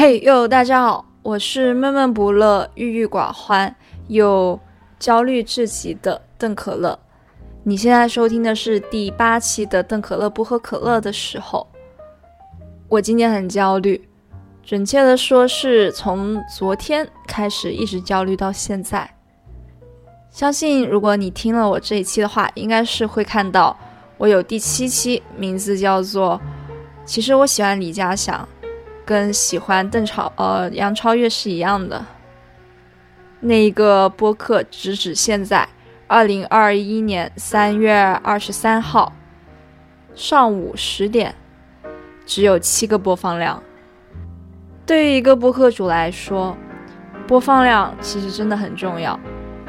嘿哟，大家好，我是闷闷不乐、郁郁寡欢又焦虑至极的邓可乐。你现在收听的是第八期的《邓可乐不喝可乐的时候》。我今天很焦虑，准确的说是从昨天开始一直焦虑到现在。相信如果你听了我这一期的话，应该是会看到我有第七期，名字叫做“其实我喜欢李嘉祥”。跟喜欢邓超呃杨超越是一样的，那一个播客直指现在二零二一年三月二十三号上午十点，只有七个播放量。对于一个播客主来说，播放量其实真的很重要，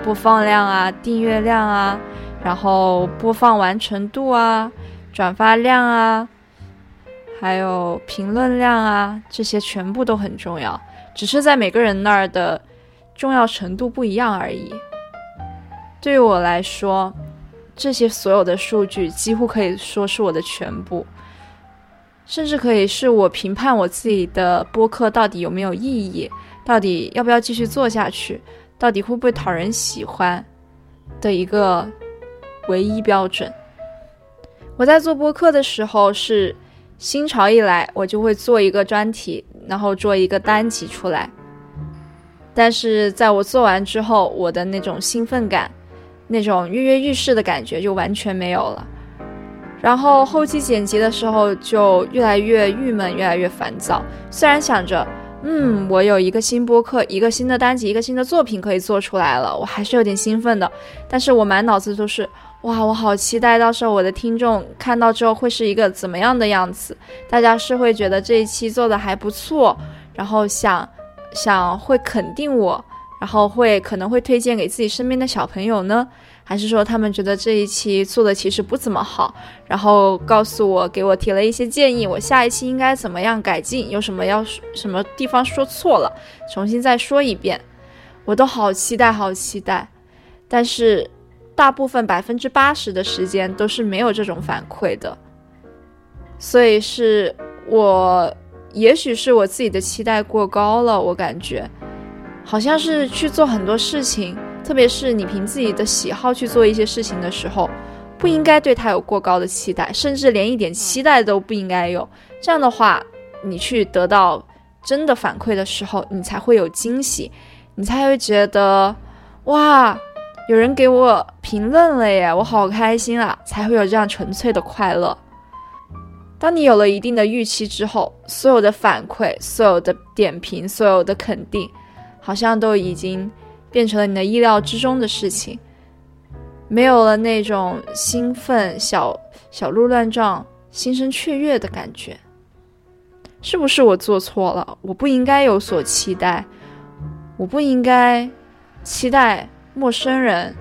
播放量啊，订阅量啊，然后播放完成度啊，转发量啊。还有评论量啊，这些全部都很重要，只是在每个人那儿的重要程度不一样而已。对于我来说，这些所有的数据几乎可以说是我的全部，甚至可以是我评判我自己的播客到底有没有意义，到底要不要继续做下去，到底会不会讨人喜欢的一个唯一标准。我在做播客的时候是。新潮一来，我就会做一个专题，然后做一个单集出来。但是在我做完之后，我的那种兴奋感，那种跃跃欲试的感觉就完全没有了。然后后期剪辑的时候就越来越郁闷，越来越烦躁。虽然想着，嗯，我有一个新播客，一个新的单集，一个新的作品可以做出来了，我还是有点兴奋的。但是我满脑子都是。哇，我好期待到时候我的听众看到之后会是一个怎么样的样子？大家是会觉得这一期做的还不错，然后想想会肯定我，然后会可能会推荐给自己身边的小朋友呢？还是说他们觉得这一期做的其实不怎么好，然后告诉我给我提了一些建议，我下一期应该怎么样改进？有什么要什么地方说错了，重新再说一遍？我都好期待，好期待，但是。大部分百分之八十的时间都是没有这种反馈的，所以是我，也许是我自己的期待过高了。我感觉，好像是去做很多事情，特别是你凭自己的喜好去做一些事情的时候，不应该对他有过高的期待，甚至连一点期待都不应该有。这样的话，你去得到真的反馈的时候，你才会有惊喜，你才会觉得，哇。有人给我评论了耶，我好开心啊！才会有这样纯粹的快乐。当你有了一定的预期之后，所有的反馈、所有的点评、所有的肯定，好像都已经变成了你的意料之中的事情，没有了那种兴奋、小小鹿乱撞、心生雀跃的感觉。是不是我做错了？我不应该有所期待，我不应该期待。陌生人，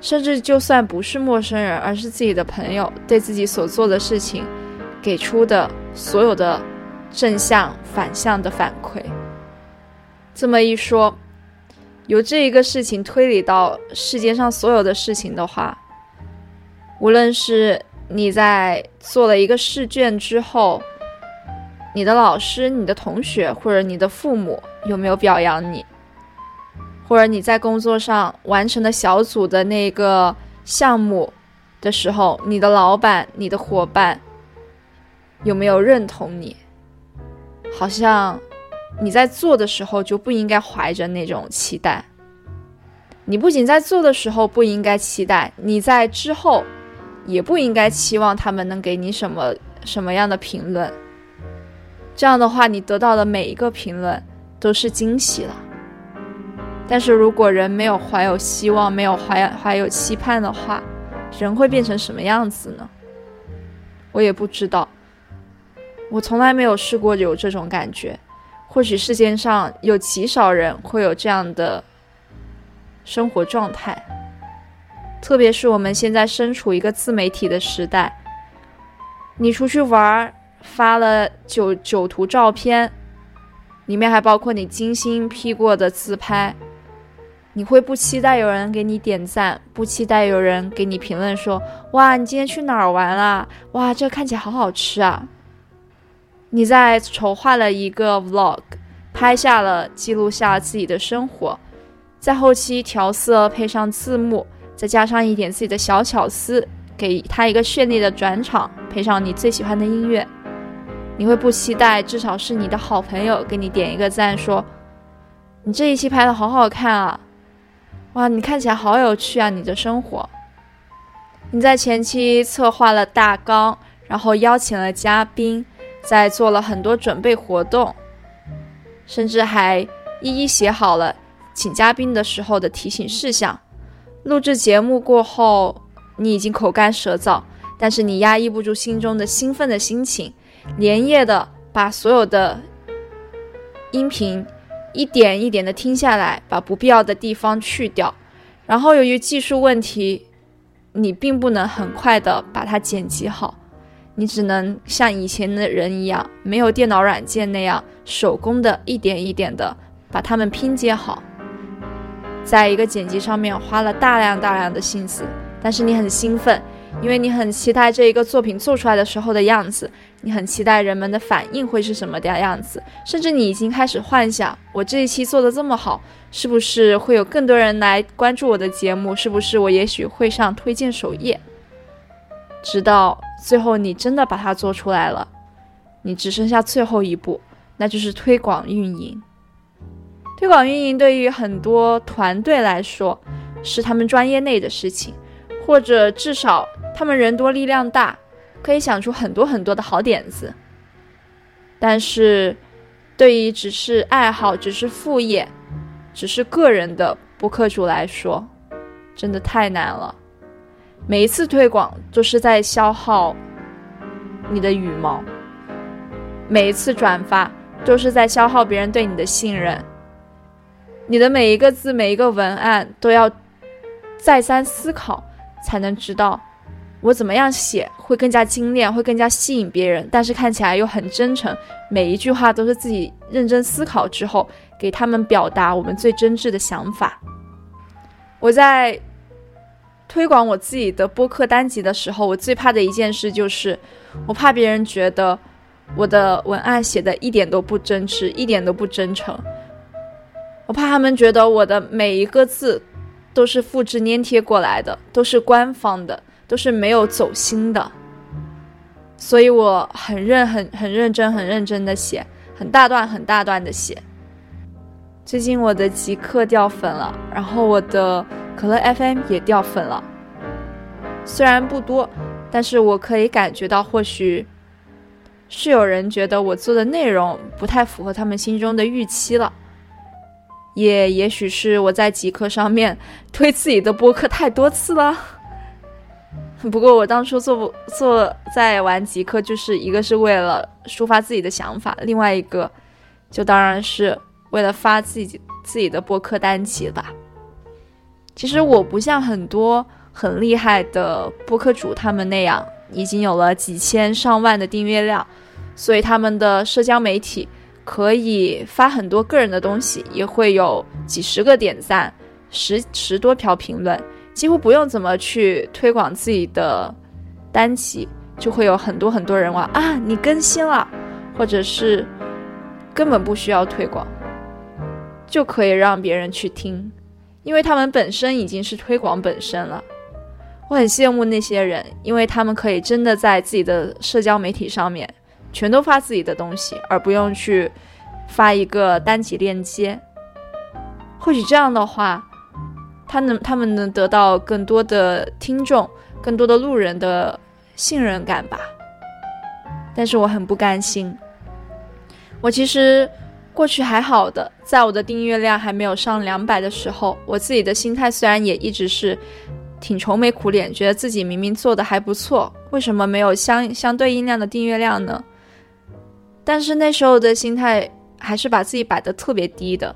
甚至就算不是陌生人，而是自己的朋友，对自己所做的事情给出的所有的正向、反向的反馈。这么一说，由这一个事情推理到世界上所有的事情的话，无论是你在做了一个试卷之后，你的老师、你的同学或者你的父母有没有表扬你？或者你在工作上完成的小组的那个项目的时候，你的老板、你的伙伴有没有认同你？好像你在做的时候就不应该怀着那种期待。你不仅在做的时候不应该期待，你在之后也不应该期望他们能给你什么什么样的评论。这样的话，你得到的每一个评论都是惊喜了。但是如果人没有怀有希望，没有怀怀有期盼的话，人会变成什么样子呢？我也不知道。我从来没有试过有这种感觉。或许世界上有极少人会有这样的生活状态。特别是我们现在身处一个自媒体的时代，你出去玩发了九九图照片，里面还包括你精心 P 过的自拍。你会不期待有人给你点赞，不期待有人给你评论说：“哇，你今天去哪儿玩了？哇，这看起来好好吃啊！”你在筹划了一个 vlog，拍下了记录下自己的生活，在后期调色配上字幕，再加上一点自己的小巧思，给他一个绚丽的转场，配上你最喜欢的音乐，你会不期待至少是你的好朋友给你点一个赞，说你这一期拍的好好看啊，哇，你看起来好有趣啊，你的生活。你在前期策划了大纲，然后邀请了嘉宾，在做了很多准备活动，甚至还一一写好了请嘉宾的时候的提醒事项。录制节目过后，你已经口干舌燥，但是你压抑不住心中的兴奋的心情，连夜的把所有的音频一点一点的听下来，把不必要的地方去掉，然后由于技术问题。你并不能很快的把它剪辑好，你只能像以前的人一样，没有电脑软件那样手工的一点一点的把它们拼接好，在一个剪辑上面花了大量大量的心思，但是你很兴奋。因为你很期待这一个作品做出来的时候的样子，你很期待人们的反应会是什么的样子，甚至你已经开始幻想，我这一期做的这么好，是不是会有更多人来关注我的节目？是不是我也许会上推荐首页？直到最后你真的把它做出来了，你只剩下最后一步，那就是推广运营。推广运营对于很多团队来说，是他们专业内的事情，或者至少。他们人多力量大，可以想出很多很多的好点子。但是，对于只是爱好、只是副业、只是个人的播客主来说，真的太难了。每一次推广都是在消耗你的羽毛，每一次转发都是在消耗别人对你的信任。你的每一个字、每一个文案都要再三思考，才能知道。我怎么样写会更加精炼，会更加吸引别人，但是看起来又很真诚，每一句话都是自己认真思考之后给他们表达我们最真挚的想法。我在推广我自己的播客单集的时候，我最怕的一件事就是，我怕别人觉得我的文案写的一点都不真挚，一点都不真诚。我怕他们觉得我的每一个字都是复制粘贴过来的，都是官方的。都是没有走心的，所以我很认很很认真很认真的写，很大段很大段的写。最近我的极客掉粉了，然后我的可乐 FM 也掉粉了，虽然不多，但是我可以感觉到，或许是有人觉得我做的内容不太符合他们心中的预期了，也也许是我在极客上面推自己的播客太多次了。不过我当初做不做在玩极客，就是一个是为了抒发自己的想法，另外一个就当然是为了发自己自己的播客单集吧。其实我不像很多很厉害的播客主他们那样，已经有了几千上万的订阅量，所以他们的社交媒体可以发很多个人的东西，也会有几十个点赞，十十多条评论。几乎不用怎么去推广自己的单集，就会有很多很多人话啊，你更新了，或者是根本不需要推广，就可以让别人去听，因为他们本身已经是推广本身了。我很羡慕那些人，因为他们可以真的在自己的社交媒体上面全都发自己的东西，而不用去发一个单集链接。或许这样的话。他能，他们能得到更多的听众，更多的路人的信任感吧。但是我很不甘心。我其实过去还好的，在我的订阅量还没有上两百的时候，我自己的心态虽然也一直是挺愁眉苦脸，觉得自己明明做的还不错，为什么没有相相对应量的订阅量呢？但是那时候的心态还是把自己摆的特别低的。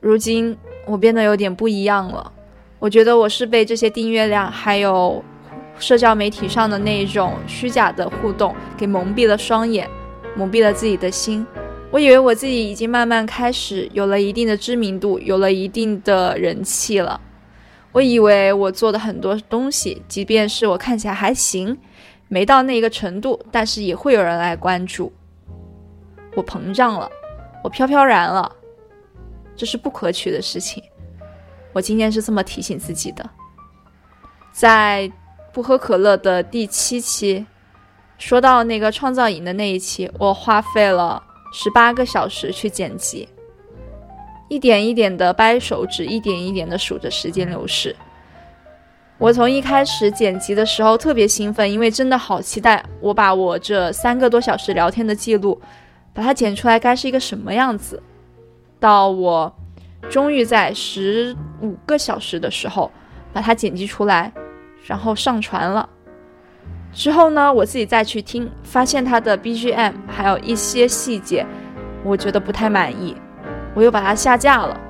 如今。我变得有点不一样了，我觉得我是被这些订阅量，还有社交媒体上的那一种虚假的互动给蒙蔽了双眼，蒙蔽了自己的心。我以为我自己已经慢慢开始有了一定的知名度，有了一定的人气了。我以为我做的很多东西，即便是我看起来还行，没到那个程度，但是也会有人来关注。我膨胀了，我飘飘然了，这是不可取的事情。我今天是这么提醒自己的，在不喝可乐的第七期，说到那个创造营的那一期，我花费了十八个小时去剪辑，一点一点的掰手指，一点一点的数着时间流逝。我从一开始剪辑的时候特别兴奋，因为真的好期待我把我这三个多小时聊天的记录，把它剪出来该是一个什么样子。到我终于在十五个小时的时候把它剪辑出来，然后上传了。之后呢，我自己再去听，发现它的 BGM 还有一些细节，我觉得不太满意，我又把它下架了。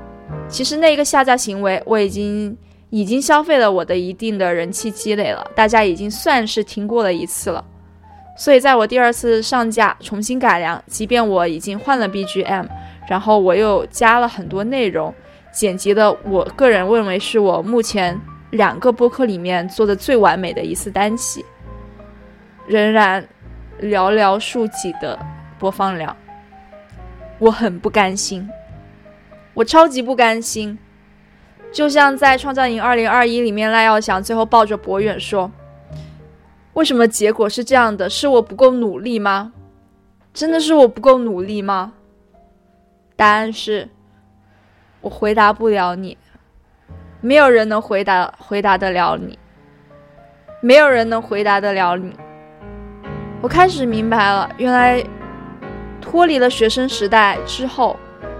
其实那个下架行为我已经。已经消费了我的一定的人气积累了，大家已经算是听过了一次了，所以在我第二次上架重新改良，即便我已经换了 BGM，然后我又加了很多内容，剪辑的我个人认为是我目前两个播客里面做的最完美的一次单期，仍然寥寥数几的播放量，我很不甘心，我超级不甘心。就像在《创造营2021》里面，赖耀祥最后抱着博远说：“为什么结果是这样的？是我不够努力吗？真的是我不够努力吗？”答案是：我回答不了你，没有人能回答回答得了你，没有人能回答得了你。我开始明白了，原来脱离了学生时代之后，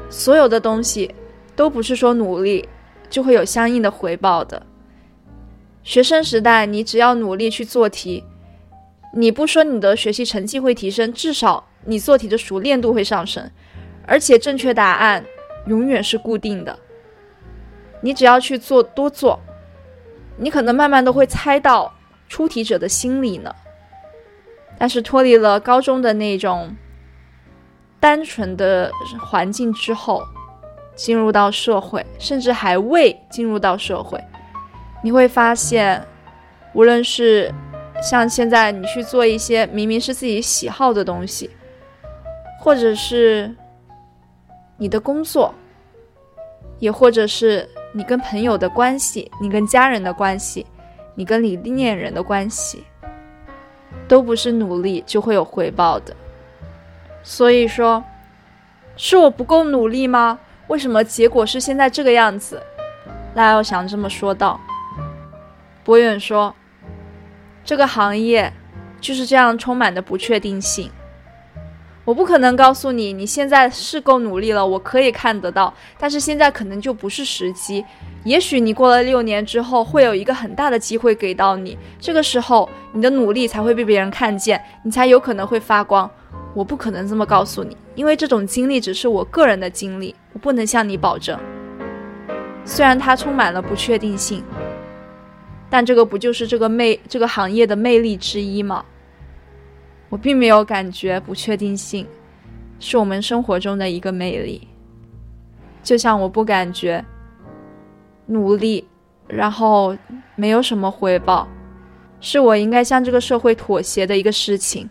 所有的东西都不是说努力。就会有相应的回报的。学生时代，你只要努力去做题，你不说你的学习成绩会提升，至少你做题的熟练度会上升，而且正确答案永远是固定的。你只要去做多做，你可能慢慢都会猜到出题者的心理呢。但是脱离了高中的那种单纯的环境之后。进入到社会，甚至还未进入到社会，你会发现，无论是像现在你去做一些明明是自己喜好的东西，或者是你的工作，也或者是你跟朋友的关系，你跟家人的关系，你跟你恋人的关系，都不是努力就会有回报的。所以说，是我不够努力吗？为什么结果是现在这个样子？赖耀祥这么说道。博远说：“这个行业就是这样充满的不确定性。我不可能告诉你，你现在是够努力了，我可以看得到。但是现在可能就不是时机。也许你过了六年之后，会有一个很大的机会给到你，这个时候你的努力才会被别人看见，你才有可能会发光。我不可能这么告诉你，因为这种经历只是我个人的经历。”我不能向你保证，虽然它充满了不确定性，但这个不就是这个魅这个行业的魅力之一吗？我并没有感觉不确定性是我们生活中的一个魅力，就像我不感觉努力然后没有什么回报是我应该向这个社会妥协的一个事情。